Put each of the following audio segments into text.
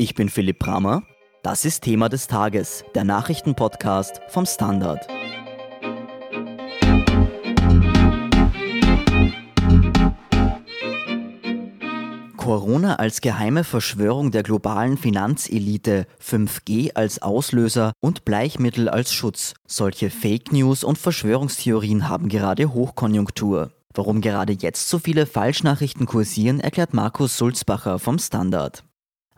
Ich bin Philipp Bramer. Das ist Thema des Tages, der Nachrichtenpodcast vom Standard. Corona als geheime Verschwörung der globalen Finanzelite, 5G als Auslöser und Bleichmittel als Schutz. Solche Fake News und Verschwörungstheorien haben gerade Hochkonjunktur. Warum gerade jetzt so viele Falschnachrichten kursieren, erklärt Markus Sulzbacher vom Standard.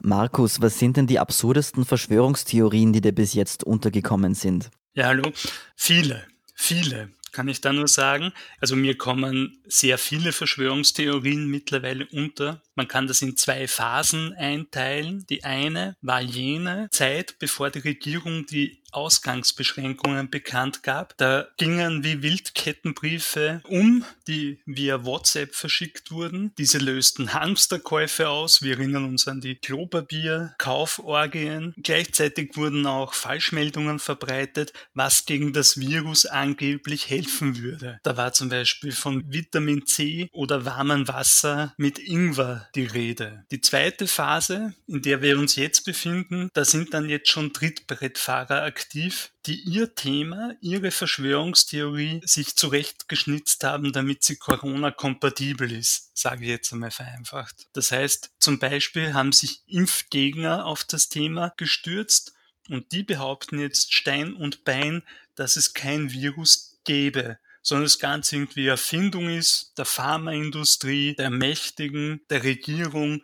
Markus, was sind denn die absurdesten Verschwörungstheorien, die dir bis jetzt untergekommen sind? Ja, hallo. Viele, viele kann ich da nur sagen. Also mir kommen sehr viele Verschwörungstheorien mittlerweile unter. Man kann das in zwei Phasen einteilen. Die eine war jene Zeit, bevor die Regierung die Ausgangsbeschränkungen bekannt gab. Da gingen wie Wildkettenbriefe um, die via WhatsApp verschickt wurden. Diese lösten Hamsterkäufe aus. Wir erinnern uns an die Klopapier-Kauforgien. Gleichzeitig wurden auch Falschmeldungen verbreitet, was gegen das Virus angeblich helfen würde. Da war zum Beispiel von Vitamin C oder warmem Wasser mit Ingwer die Rede. Die zweite Phase, in der wir uns jetzt befinden, da sind dann jetzt schon Trittbrettfahrer aktiv, die ihr Thema, ihre Verschwörungstheorie sich zurechtgeschnitzt haben, damit sie Corona-kompatibel ist, sage ich jetzt einmal vereinfacht. Das heißt, zum Beispiel haben sich Impfgegner auf das Thema gestürzt und die behaupten jetzt Stein und Bein, dass es kein Virus gäbe sondern das Ganze irgendwie Erfindung ist der Pharmaindustrie, der Mächtigen, der Regierung.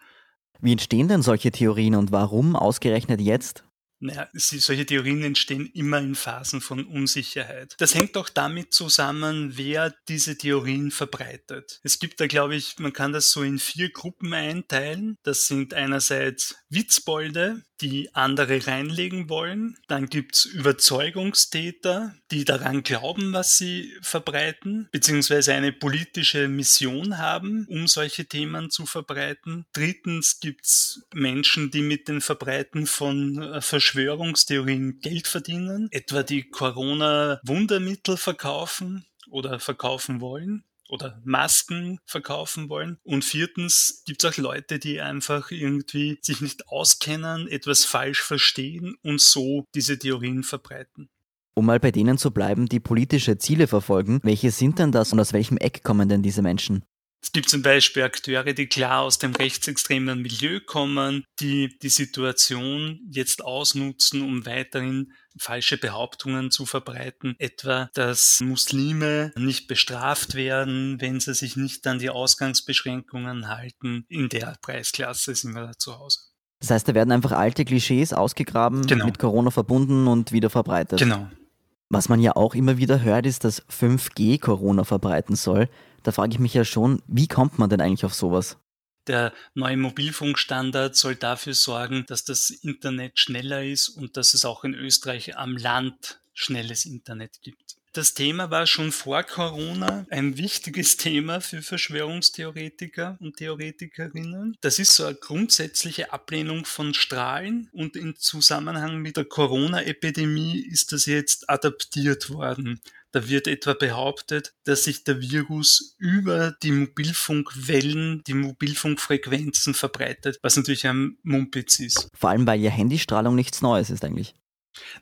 Wie entstehen denn solche Theorien und warum ausgerechnet jetzt? Naja, solche Theorien entstehen immer in Phasen von Unsicherheit. Das hängt auch damit zusammen, wer diese Theorien verbreitet. Es gibt da, glaube ich, man kann das so in vier Gruppen einteilen. Das sind einerseits Witzbolde, die andere reinlegen wollen. Dann gibt's Überzeugungstäter, die daran glauben, was sie verbreiten, beziehungsweise eine politische Mission haben, um solche Themen zu verbreiten. Drittens gibt's Menschen, die mit den Verbreiten von äh, Verschwörungstheorien Geld verdienen, etwa die Corona-Wundermittel verkaufen oder verkaufen wollen oder Masken verkaufen wollen. Und viertens gibt es auch Leute, die einfach irgendwie sich nicht auskennen, etwas falsch verstehen und so diese Theorien verbreiten. Um mal bei denen zu bleiben, die politische Ziele verfolgen, welche sind denn das und aus welchem Eck kommen denn diese Menschen? Es gibt zum Beispiel Akteure, die klar aus dem rechtsextremen Milieu kommen, die die Situation jetzt ausnutzen, um weiterhin falsche Behauptungen zu verbreiten, etwa, dass Muslime nicht bestraft werden, wenn sie sich nicht an die Ausgangsbeschränkungen halten. In der Preisklasse sind wir da zu Hause. Das heißt, da werden einfach alte Klischees ausgegraben, genau. mit Corona verbunden und wieder verbreitet. Genau. Was man ja auch immer wieder hört, ist, dass 5G Corona verbreiten soll. Da frage ich mich ja schon, wie kommt man denn eigentlich auf sowas? Der neue Mobilfunkstandard soll dafür sorgen, dass das Internet schneller ist und dass es auch in Österreich am Land schnelles Internet gibt. Das Thema war schon vor Corona ein wichtiges Thema für Verschwörungstheoretiker und Theoretikerinnen. Das ist so eine grundsätzliche Ablehnung von Strahlen und im Zusammenhang mit der Corona-Epidemie ist das jetzt adaptiert worden. Da wird etwa behauptet, dass sich der Virus über die Mobilfunkwellen, die Mobilfunkfrequenzen verbreitet, was natürlich ein Mumpitz ist. Vor allem, weil ja Handystrahlung nichts Neues ist eigentlich.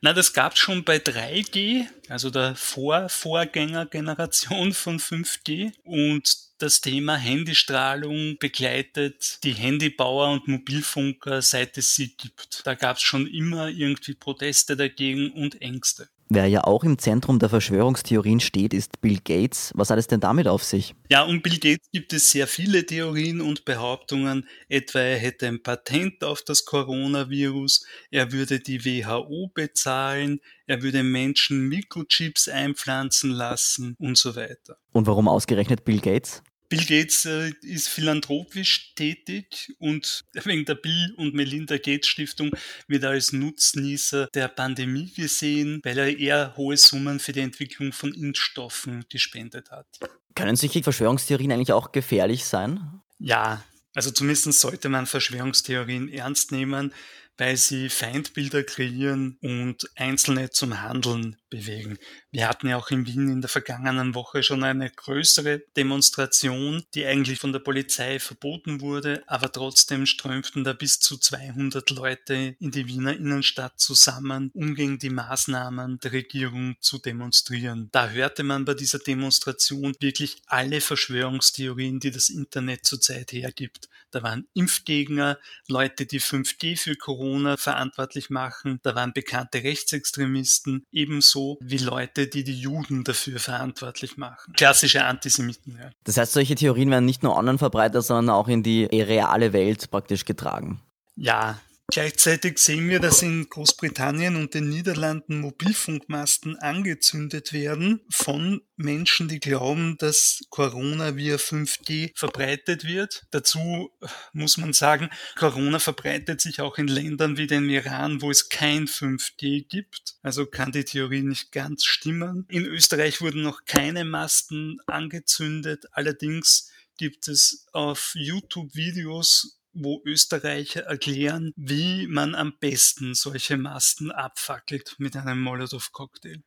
Na, das gab es schon bei 3G, also der Vorvorgängergeneration von 5G. Und das Thema Handystrahlung begleitet die Handybauer und Mobilfunker, seit es sie gibt. Da gab es schon immer irgendwie Proteste dagegen und Ängste. Wer ja auch im Zentrum der Verschwörungstheorien steht, ist Bill Gates. Was hat es denn damit auf sich? Ja, um Bill Gates gibt es sehr viele Theorien und Behauptungen. Etwa er hätte ein Patent auf das Coronavirus, er würde die WHO bezahlen, er würde Menschen Mikrochips einpflanzen lassen und so weiter. Und warum ausgerechnet Bill Gates? Bill Gates äh, ist philanthropisch tätig und wegen der Bill und Melinda Gates Stiftung wird er als Nutznießer der Pandemie gesehen, weil er eher hohe Summen für die Entwicklung von Impfstoffen gespendet hat. Können solche Verschwörungstheorien eigentlich auch gefährlich sein? Ja, also zumindest sollte man Verschwörungstheorien ernst nehmen, weil sie Feindbilder kreieren und Einzelne zum Handeln bewegen. Wir hatten ja auch in Wien in der vergangenen Woche schon eine größere Demonstration, die eigentlich von der Polizei verboten wurde, aber trotzdem strömten da bis zu 200 Leute in die Wiener Innenstadt zusammen, um gegen die Maßnahmen der Regierung zu demonstrieren. Da hörte man bei dieser Demonstration wirklich alle Verschwörungstheorien, die das Internet zurzeit hergibt. Da waren Impfgegner, Leute, die 5G für Corona verantwortlich machen, da waren bekannte Rechtsextremisten, ebenso wie Leute, die die Juden dafür verantwortlich machen. Klassische Antisemiten. Ja. Das heißt, solche Theorien werden nicht nur online verbreitet, sondern auch in die reale Welt praktisch getragen. Ja, Gleichzeitig sehen wir, dass in Großbritannien und den Niederlanden Mobilfunkmasten angezündet werden von Menschen, die glauben, dass Corona via 5G verbreitet wird. Dazu muss man sagen, Corona verbreitet sich auch in Ländern wie den Iran, wo es kein 5G gibt. Also kann die Theorie nicht ganz stimmen. In Österreich wurden noch keine Masten angezündet. Allerdings gibt es auf YouTube Videos wo Österreicher erklären, wie man am besten solche Masten abfackelt mit einem Molotow-Cocktail.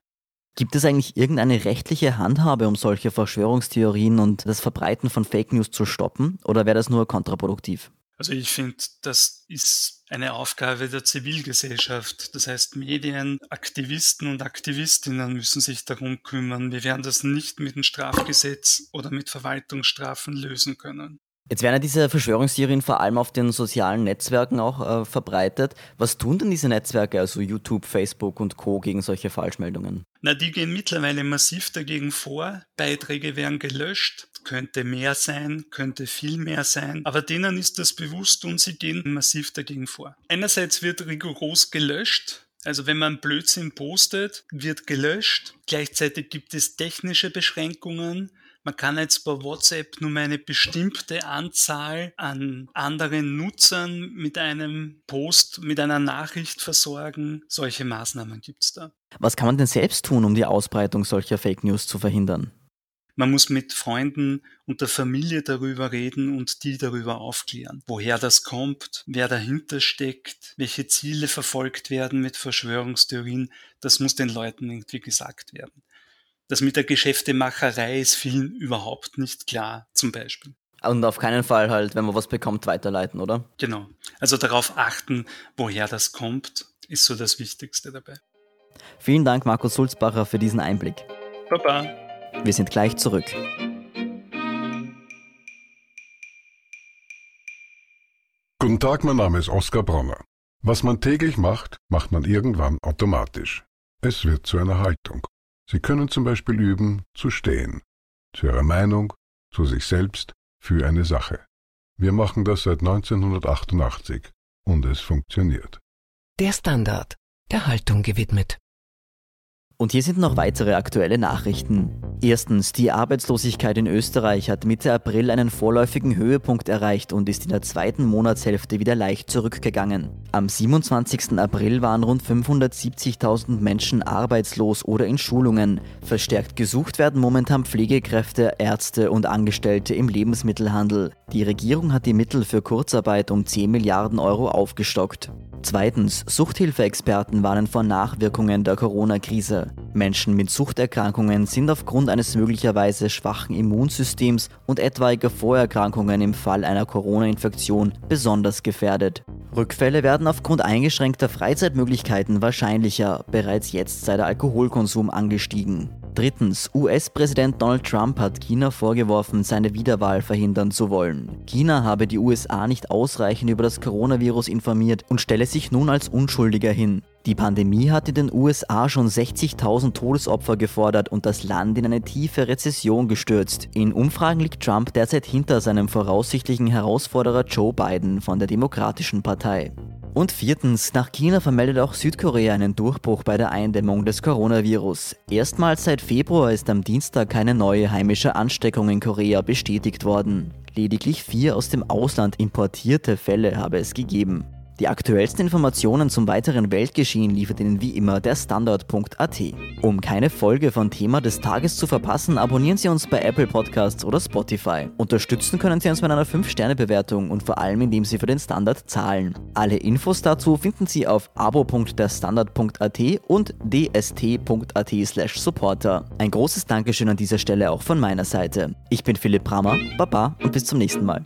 Gibt es eigentlich irgendeine rechtliche Handhabe, um solche Verschwörungstheorien und das Verbreiten von Fake News zu stoppen? Oder wäre das nur kontraproduktiv? Also ich finde, das ist eine Aufgabe der Zivilgesellschaft. Das heißt, Medien, Aktivisten und Aktivistinnen müssen sich darum kümmern. Wir werden das nicht mit dem Strafgesetz oder mit Verwaltungsstrafen lösen können. Jetzt werden ja diese Verschwörungstheorien vor allem auf den sozialen Netzwerken auch äh, verbreitet. Was tun denn diese Netzwerke, also YouTube, Facebook und Co., gegen solche Falschmeldungen? Na, die gehen mittlerweile massiv dagegen vor. Beiträge werden gelöscht. Könnte mehr sein, könnte viel mehr sein. Aber denen ist das bewusst und sie gehen massiv dagegen vor. Einerseits wird rigoros gelöscht. Also wenn man Blödsinn postet, wird gelöscht. Gleichzeitig gibt es technische Beschränkungen. Man kann jetzt bei WhatsApp nur eine bestimmte Anzahl an anderen Nutzern mit einem Post, mit einer Nachricht versorgen. Solche Maßnahmen gibt es da. Was kann man denn selbst tun, um die Ausbreitung solcher Fake News zu verhindern? Man muss mit Freunden und der Familie darüber reden und die darüber aufklären. Woher das kommt, wer dahinter steckt, welche Ziele verfolgt werden mit Verschwörungstheorien, das muss den Leuten irgendwie gesagt werden. Das mit der Geschäftemacherei ist vielen überhaupt nicht klar, zum Beispiel. Und auf keinen Fall halt, wenn man was bekommt, weiterleiten, oder? Genau. Also darauf achten, woher das kommt, ist so das Wichtigste dabei. Vielen Dank, Markus Sulzbacher, für diesen Einblick. Baba. Wir sind gleich zurück. Guten Tag, mein Name ist Oskar Bronner. Was man täglich macht, macht man irgendwann automatisch. Es wird zu einer Haltung. Sie können zum Beispiel üben, zu stehen, zu Ihrer Meinung, zu sich selbst, für eine Sache. Wir machen das seit 1988 und es funktioniert. Der Standard, der Haltung gewidmet. Und hier sind noch weitere aktuelle Nachrichten. Erstens, die Arbeitslosigkeit in Österreich hat Mitte April einen vorläufigen Höhepunkt erreicht und ist in der zweiten Monatshälfte wieder leicht zurückgegangen. Am 27. April waren rund 570.000 Menschen arbeitslos oder in Schulungen. Verstärkt gesucht werden momentan Pflegekräfte, Ärzte und Angestellte im Lebensmittelhandel. Die Regierung hat die Mittel für Kurzarbeit um 10 Milliarden Euro aufgestockt. Zweitens, Suchthilfeexperten warnen vor Nachwirkungen der Corona-Krise. Menschen mit Suchterkrankungen sind aufgrund eines möglicherweise schwachen Immunsystems und etwaiger Vorerkrankungen im Fall einer Corona-Infektion besonders gefährdet. Rückfälle werden aufgrund eingeschränkter Freizeitmöglichkeiten wahrscheinlicher. Bereits jetzt sei der Alkoholkonsum angestiegen. Drittens, US-Präsident Donald Trump hat China vorgeworfen, seine Wiederwahl verhindern zu wollen. China habe die USA nicht ausreichend über das Coronavirus informiert und stelle sich nun als Unschuldiger hin. Die Pandemie hat in den USA schon 60.000 Todesopfer gefordert und das Land in eine tiefe Rezession gestürzt. In Umfragen liegt Trump derzeit hinter seinem voraussichtlichen Herausforderer Joe Biden von der Demokratischen Partei. Und viertens, nach China vermeldet auch Südkorea einen Durchbruch bei der Eindämmung des Coronavirus. Erstmals seit Februar ist am Dienstag keine neue heimische Ansteckung in Korea bestätigt worden. Lediglich vier aus dem Ausland importierte Fälle habe es gegeben. Die aktuellsten Informationen zum weiteren Weltgeschehen liefert Ihnen wie immer der Standard.at. Um keine Folge von Thema des Tages zu verpassen, abonnieren Sie uns bei Apple Podcasts oder Spotify. Unterstützen können Sie uns mit einer 5-Sterne-Bewertung und vor allem indem Sie für den Standard zahlen. Alle Infos dazu finden Sie auf abo.derstandard.at und dst.at supporter. Ein großes Dankeschön an dieser Stelle auch von meiner Seite. Ich bin Philipp Brammer, Baba und bis zum nächsten Mal.